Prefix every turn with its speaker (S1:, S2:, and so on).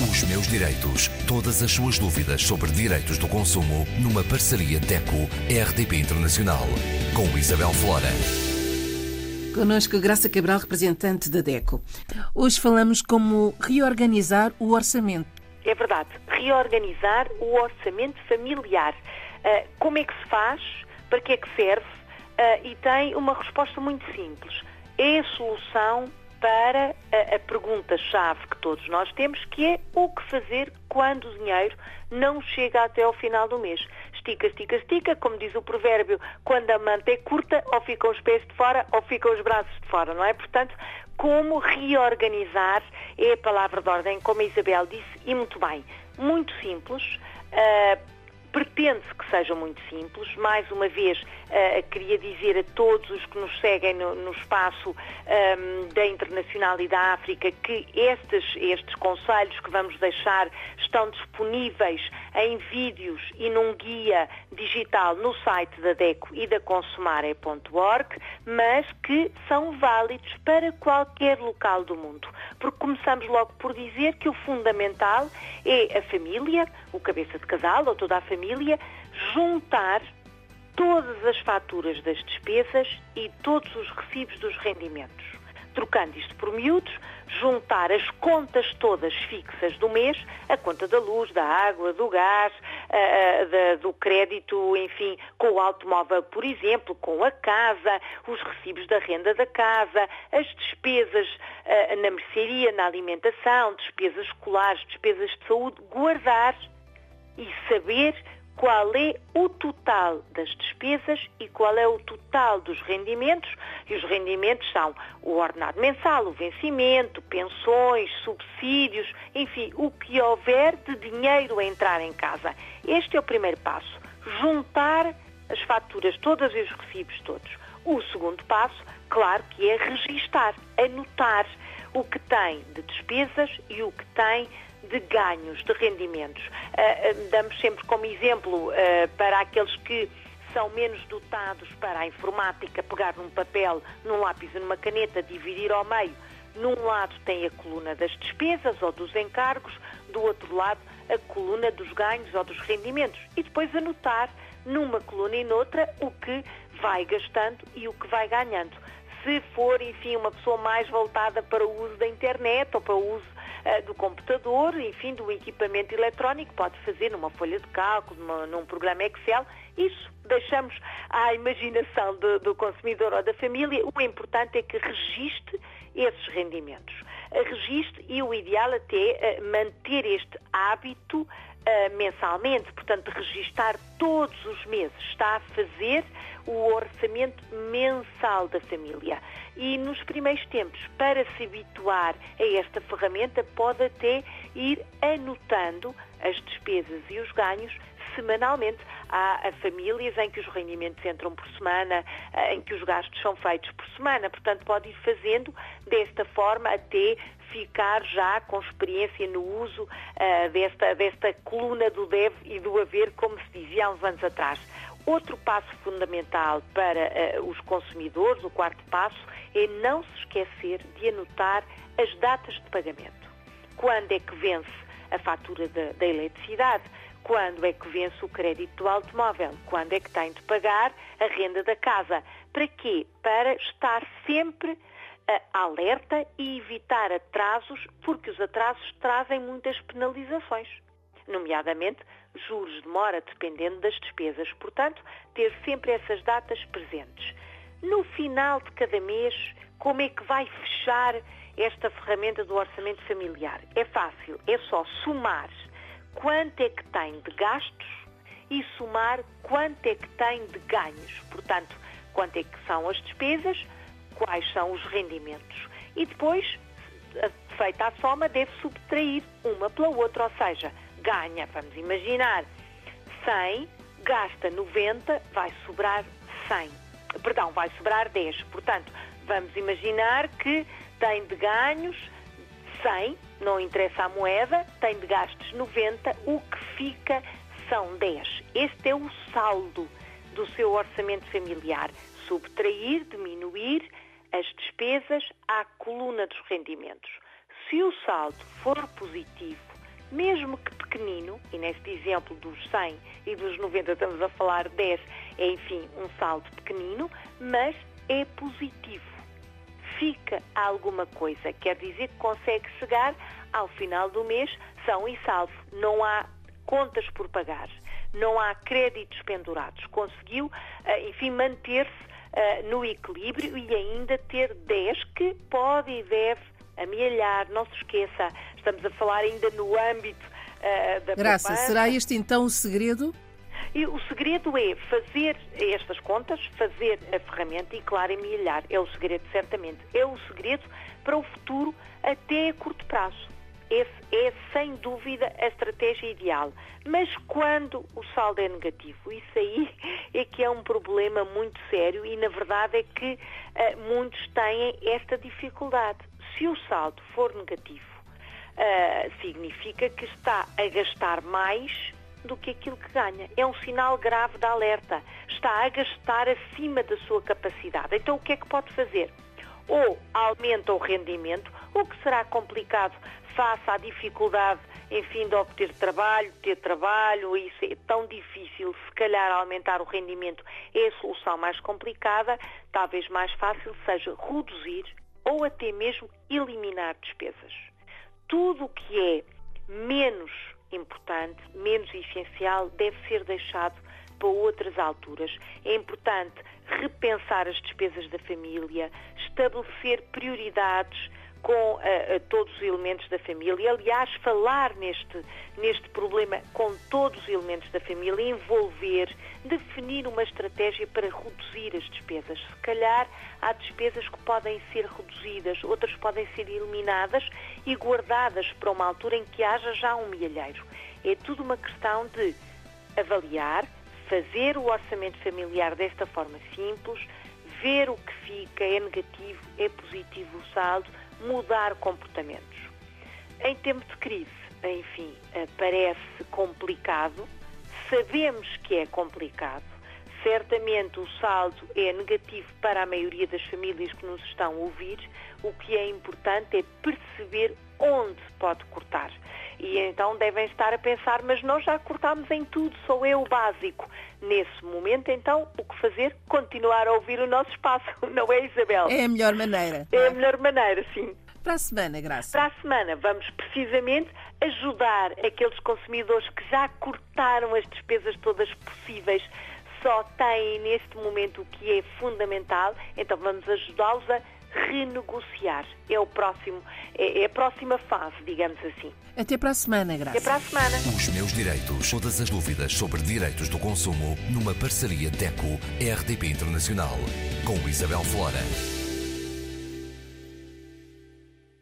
S1: Os meus direitos. Todas as suas dúvidas sobre direitos do consumo numa parceria DECO-RDP Internacional. Com Isabel Flora.
S2: Conosco Graça Cabral, representante da DECO. Hoje falamos como reorganizar o orçamento.
S3: É verdade, reorganizar o orçamento familiar. Uh, como é que se faz? Para que é que serve? Uh, e tem uma resposta muito simples. É a solução para a, a pergunta-chave que todos nós temos, que é o que fazer quando o dinheiro não chega até ao final do mês. Estica, estica, estica, como diz o provérbio, quando a manta é curta, ou ficam os pés de fora, ou ficam os braços de fora, não é? Portanto, como reorganizar é a palavra de ordem, como a Isabel disse, e muito bem. Muito simples. Uh, Pretende-se que seja muito simples. Mais uma vez, uh, queria dizer a todos os que nos seguem no, no espaço um, ehm, da Internacional e da África que estes, estes conselhos que vamos deixar estão disponíveis em vídeos e num guia digital no site da DECO e da consumare.org, mas que são válidos para qualquer local do mundo. Porque começamos logo por dizer que o fundamental é a família, o cabeça de casal ou toda a família, juntar todas as faturas das despesas e todos os recibos dos rendimentos. Trocando isto por miúdos, juntar as contas todas fixas do mês, a conta da luz, da água, do gás, do crédito, enfim, com o automóvel, por exemplo, com a casa, os recibos da renda da casa, as despesas na mercearia, na alimentação, despesas escolares, despesas de saúde, guardar e saber qual é o total das despesas e qual é o total dos rendimentos. E os rendimentos são o ordenado mensal, o vencimento, pensões, subsídios, enfim, o que houver de dinheiro a entrar em casa. Este é o primeiro passo. Juntar as faturas todas e os recibos todos. O segundo passo, claro, que é registar, anotar o que tem de despesas e o que tem de ganhos, de rendimentos. Uh, damos sempre como exemplo uh, para aqueles que são menos dotados para a informática, pegar num papel, num lápis e numa caneta, dividir ao meio. Num lado tem a coluna das despesas ou dos encargos, do outro lado a coluna dos ganhos ou dos rendimentos. E depois anotar numa coluna e noutra o que vai gastando e o que vai ganhando. Se for, enfim, uma pessoa mais voltada para o uso da internet ou para o uso do computador, enfim, do equipamento eletrónico, pode fazer numa folha de cálculo, numa, num programa Excel. Isso deixamos à imaginação do, do consumidor ou da família. O importante é que registre esses rendimentos. Registre e o ideal até é manter este hábito uh, mensalmente, portanto, registar todos os meses. Está a fazer o orçamento mensal da família. E nos primeiros tempos, para se habituar a esta ferramenta, pode até ir anotando as despesas e os ganhos semanalmente. Há famílias em que os rendimentos entram por semana, eh, em que os gastos são feitos por semana, portanto pode ir fazendo desta forma até ficar já com experiência no uso uh, desta, desta coluna do deve e do haver, como se dizia há uns anos atrás. Outro passo fundamental para uh, os consumidores, o quarto passo, é não se esquecer de anotar as datas de pagamento. Quando é que vence a fatura da, da eletricidade? Quando é que vence o crédito do automóvel? Quando é que tem de pagar a renda da casa? Para quê? Para estar sempre uh, alerta e evitar atrasos, porque os atrasos trazem muitas penalizações nomeadamente juros de mora, dependendo das despesas. Portanto, ter sempre essas datas presentes. No final de cada mês, como é que vai fechar esta ferramenta do orçamento familiar? É fácil, é só somar quanto é que tem de gastos e somar quanto é que tem de ganhos. Portanto, quanto é que são as despesas, quais são os rendimentos. E depois, feita a soma, deve subtrair uma pela outra, ou seja, ganha, vamos imaginar, 100, gasta 90, vai sobrar 100. Perdão, vai sobrar 10. Portanto, vamos imaginar que tem de ganhos 100, não interessa a moeda, tem de gastos 90, o que fica são 10. Este é o saldo do seu orçamento familiar. Subtrair, diminuir as despesas à coluna dos rendimentos. Se o saldo for positivo, mesmo que pequenino, e neste exemplo dos 100 e dos 90 estamos a falar 10, é enfim um saldo pequenino, mas é positivo. Fica alguma coisa, quer dizer que consegue chegar ao final do mês são e salvo. Não há contas por pagar, não há créditos pendurados. Conseguiu, eh, enfim, manter-se uh, no equilíbrio e ainda ter 10 que pode e deve amealhar. Não se esqueça, estamos a falar ainda no âmbito uh, da
S2: Graça, poupança. será este então o segredo?
S3: E o segredo é fazer estas contas, fazer a ferramenta e, claro, amealhar. É o segredo, certamente. É o segredo para o futuro até a curto prazo. Esse é, sem dúvida, a estratégia ideal. Mas quando o saldo é negativo, isso aí é que é um problema muito sério e, na verdade, é que uh, muitos têm esta dificuldade. Se o saldo for negativo, uh, significa que está a gastar mais do que aquilo que ganha. É um sinal grave de alerta. Está a gastar acima da sua capacidade. Então, o que é que pode fazer? Ou aumenta o rendimento, o que será complicado face à dificuldade, enfim, de obter trabalho, ter trabalho, isso é tão difícil, se calhar aumentar o rendimento é a solução mais complicada, talvez mais fácil seja reduzir ou até mesmo eliminar despesas. Tudo o que é menos importante, menos essencial, deve ser deixado para outras alturas. É importante repensar as despesas da família, estabelecer prioridades, com uh, todos os elementos da família. Aliás, falar neste, neste problema com todos os elementos da família, envolver, definir uma estratégia para reduzir as despesas. Se calhar há despesas que podem ser reduzidas, outras podem ser eliminadas e guardadas para uma altura em que haja já um milheiro. É tudo uma questão de avaliar, fazer o orçamento familiar desta forma simples, ver o que fica, é negativo, é positivo o saldo, mudar comportamentos. Em tempo de crise, enfim, eh, parece complicado, sabemos que é complicado. Certamente o saldo é negativo para a maioria das famílias que nos estão a ouvir. O que é importante é perceber onde pode cortar. E então devem estar a pensar, mas nós já cortámos em tudo, sou eu o básico. Nesse momento, então, o que fazer? Continuar a ouvir o nosso espaço, não é, Isabel?
S2: É a melhor maneira.
S3: É a melhor maneira, sim.
S2: Para a semana, Graça.
S3: Para a semana, vamos precisamente ajudar aqueles consumidores que já cortaram as despesas todas possíveis, só têm neste momento o que é fundamental, então vamos ajudá-los a renegociar. É o próximo, é, é a próxima fase, digamos assim.
S2: Até para a semana, Graça.
S3: Até para a semana.
S1: Os meus direitos. Todas as dúvidas sobre direitos do consumo numa parceria DECO-RDP Internacional com Isabel Flora.